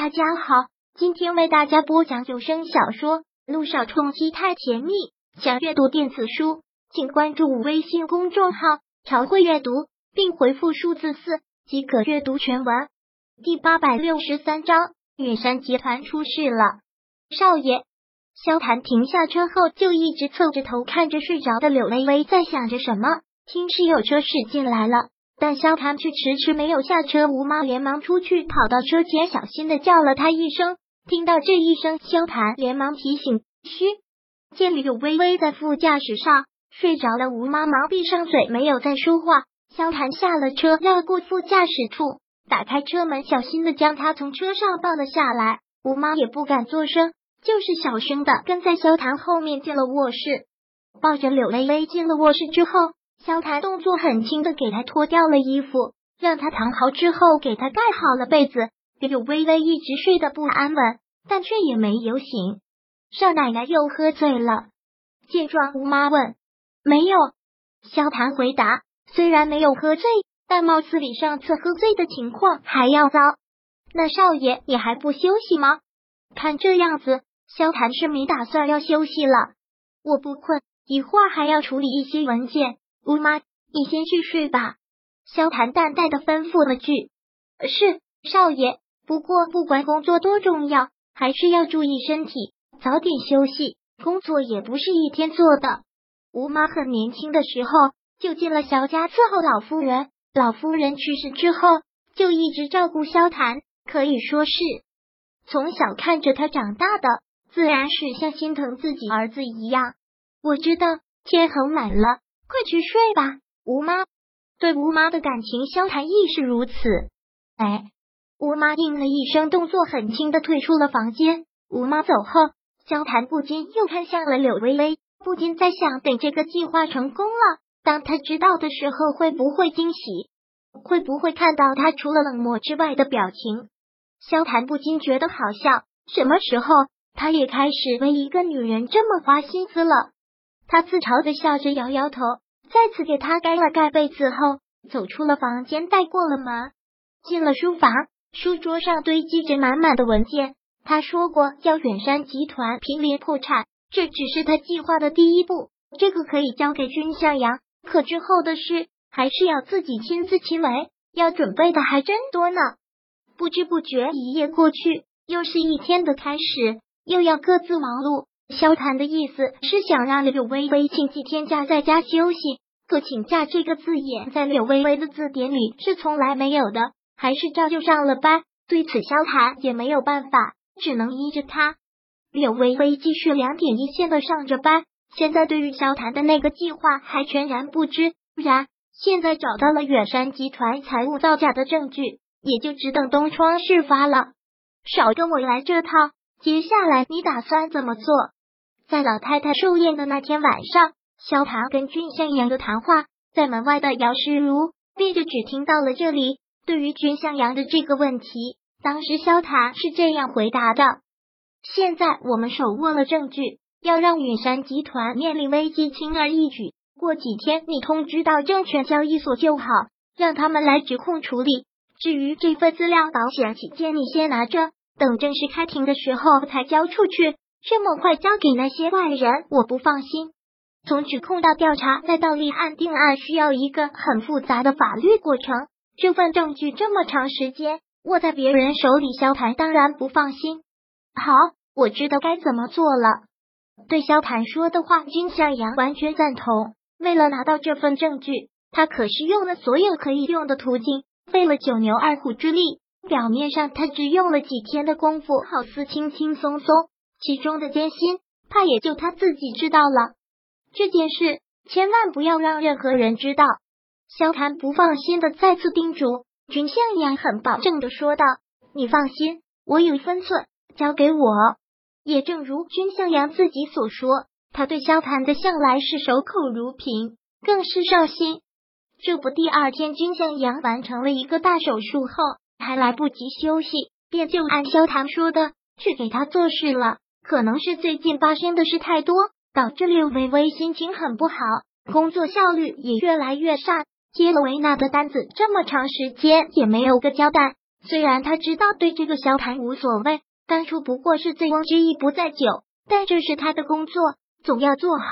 大家好，今天为大家播讲有声小说《路上冲击太甜蜜》。想阅读电子书，请关注微信公众号“朝会阅读”，并回复数字四即可阅读全文。第八百六十三章，远山集团出事了。少爷，萧谭停下车后，就一直侧着头看着睡着的柳微微，在想着什么。听是有车驶进来了。但萧谭却迟迟没有下车，吴妈连忙出去，跑到车前，小心的叫了他一声。听到这一声，萧谭连忙提醒：“嘘。”见柳微微在副驾驶上睡着了，吴妈忙闭上嘴，没有再说话。萧谭下了车，绕过副驾驶处，打开车门，小心的将他从车上抱了下来。吴妈也不敢作声，就是小声的跟在萧谭后面进了卧室，抱着柳微微进了卧室之后。萧谭动作很轻的给他脱掉了衣服，让他躺好之后，给他盖好了被子。柳微微一直睡得不安稳，但却也没有醒。少奶奶又喝醉了。见状，吴妈问：“没有。”萧谭回答：“虽然没有喝醉，但貌似比上次喝醉的情况还要糟。那少爷，你还不休息吗？”看这样子，萧谭是没打算要休息了。我不困，一会儿还要处理一些文件。吴妈，你先去睡吧。萧谭淡淡的吩咐了句：“是，少爷。不过不管工作多重要，还是要注意身体，早点休息。工作也不是一天做的。”吴妈很年轻的时候就进了萧家伺候老夫人，老夫人去世之后就一直照顾萧谭，可以说是从小看着他长大的，自然是像心疼自己儿子一样。我知道天很晚了。快去睡吧，吴妈。对吴妈的感情，萧谭亦是如此。哎，吴妈应了一声，动作很轻的退出了房间。吴妈走后，萧谭不禁又看向了柳微微，不禁在想：等这个计划成功了，当他知道的时候，会不会惊喜？会不会看到他除了冷漠之外的表情？萧谭不禁觉得好笑。什么时候，他也开始为一个女人这么花心思了？他自嘲的笑着，摇摇头，再次给他盖了盖被子后，走出了房间，带过了门，进了书房。书桌上堆积着满满的文件。他说过要远山集团濒临破产，这只是他计划的第一步。这个可以交给君向阳，可之后的事还是要自己亲自亲为，要准备的还真多呢。不知不觉一夜过去，又是一天的开始，又要各自忙碌。萧谈的意思是想让柳微微请几天假在家休息，可请假这个字眼在柳微微的字典里是从来没有的，还是照旧上了班。对此，萧谈也没有办法，只能依着他。柳微微继续两点一线的上着班，现在对于萧谈的那个计划还全然不知。不然现在找到了远山集团财务造假的证据，也就只等东窗事发了。少跟我来这套，接下来你打算怎么做？在老太太寿宴的那天晚上，萧唐跟君向阳的谈话，在门外的姚诗如闭着只听到了这里。对于君向阳的这个问题，当时萧唐是这样回答的：现在我们手握了证据，要让远山集团面临危机轻而易举。过几天你通知到证券交易所就好，让他们来指控处理。至于这份资料，保险起见，你先拿着，等正式开庭的时候才交出去。这么快交给那些外人，我不放心。从指控到调查再到立案定案，需要一个很复杂的法律过程。这份证据这么长时间握在别人手里，萧谭当然不放心。好，我知道该怎么做了。对萧谭说的话，金向阳完全赞同。为了拿到这份证据，他可是用了所有可以用的途径，费了九牛二虎之力。表面上他只用了几天的功夫，好似轻轻松松。其中的艰辛，怕也就他自己知道了。这件事千万不要让任何人知道。萧谭不放心的再次叮嘱，君向阳很保证的说道：“你放心，我有分寸，交给我。”也正如君向阳自己所说，他对萧谭的向来是守口如瓶，更是上心。这不，第二天君向阳完成了一个大手术后，还来不及休息，便就按萧谭说的去给他做事了。可能是最近发生的事太多，导致柳微微心情很不好，工作效率也越来越差。接了维娜的单子这么长时间也没有个交代，虽然他知道对这个小盘无所谓，当初不过是醉翁之意不在酒，但这是他的工作，总要做好。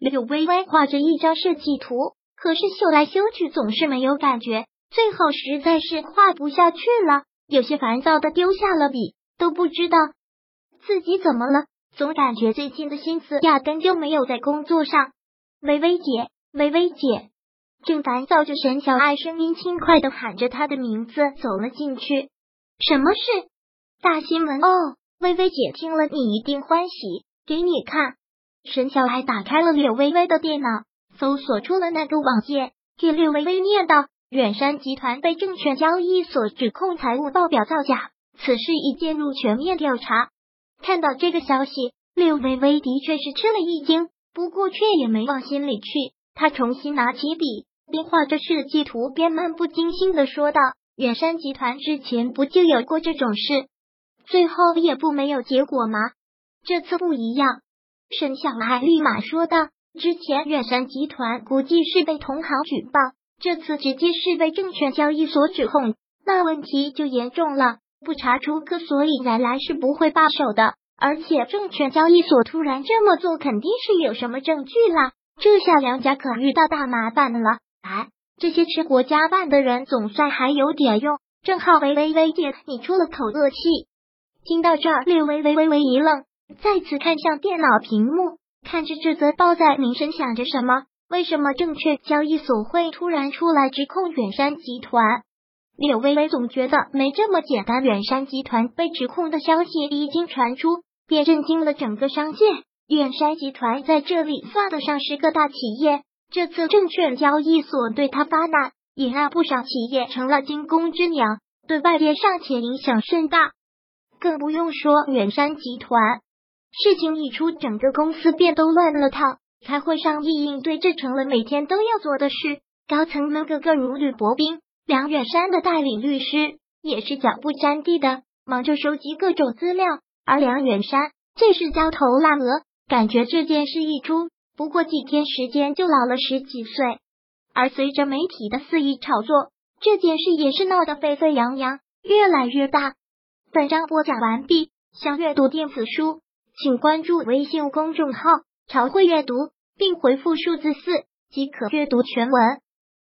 柳微微画着一张设计图，可是修来修去总是没有感觉，最后实在是画不下去了，有些烦躁的丢下了笔，都不知道自己怎么了，总感觉最近的心思压根就没有在工作上。微微姐，微微姐，正烦躁着，沈小爱声音轻快的喊着她的名字，走了进去。什么事？大新闻哦！微微姐听了，你一定欢喜，给你看。沈小爱打开了柳微微的电脑，搜索出了那个网页，给柳微微念道：“远山集团被证券交易所指控财务报表造假，此事已介入全面调查。”看到这个消息，柳微微的确是吃了一惊，不过却也没往心里去。他重新拿起笔，边画着设计图，边漫不经心的说道：“远山集团之前不就有过这种事，最后也不没有结果吗？这次不一样。”沈小爱立马说道：“之前远山集团估计是被同行举报，这次直接是被证券交易所指控，那问题就严重了。不查出个所以然来是不会罢手的。而且证券交易所突然这么做，肯定是有什么证据了。这下梁家可遇到大麻烦了。哎，这些吃国家饭的人总算还有点用。正好微微微姐你出了口恶气。”听到这儿，略微微微微一愣。再次看向电脑屏幕，看着这则报载名声，想着什么？为什么证券交易所会突然出来指控远山集团？柳微微总觉得没这么简单。远山集团被指控的消息一经传出，便震惊了整个商界。远山集团在这里算得上是个大企业，这次证券交易所对他发难，也让不少企业成了惊弓之鸟，对外界尚且影响甚大。更不用说远山集团。事情一出，整个公司便都乱了套。开会上议应对，这成了每天都要做的事。高层们个个如履薄冰。梁远山的代理律师也是脚不沾地的，忙着收集各种资料。而梁远山最是焦头烂额，感觉这件事一出，不过几天时间就老了十几岁。而随着媒体的肆意炒作，这件事也是闹得沸沸扬扬，越来越大。本章播讲完毕，想阅读电子书。请关注微信公众号“朝会阅读”，并回复数字四即可阅读全文。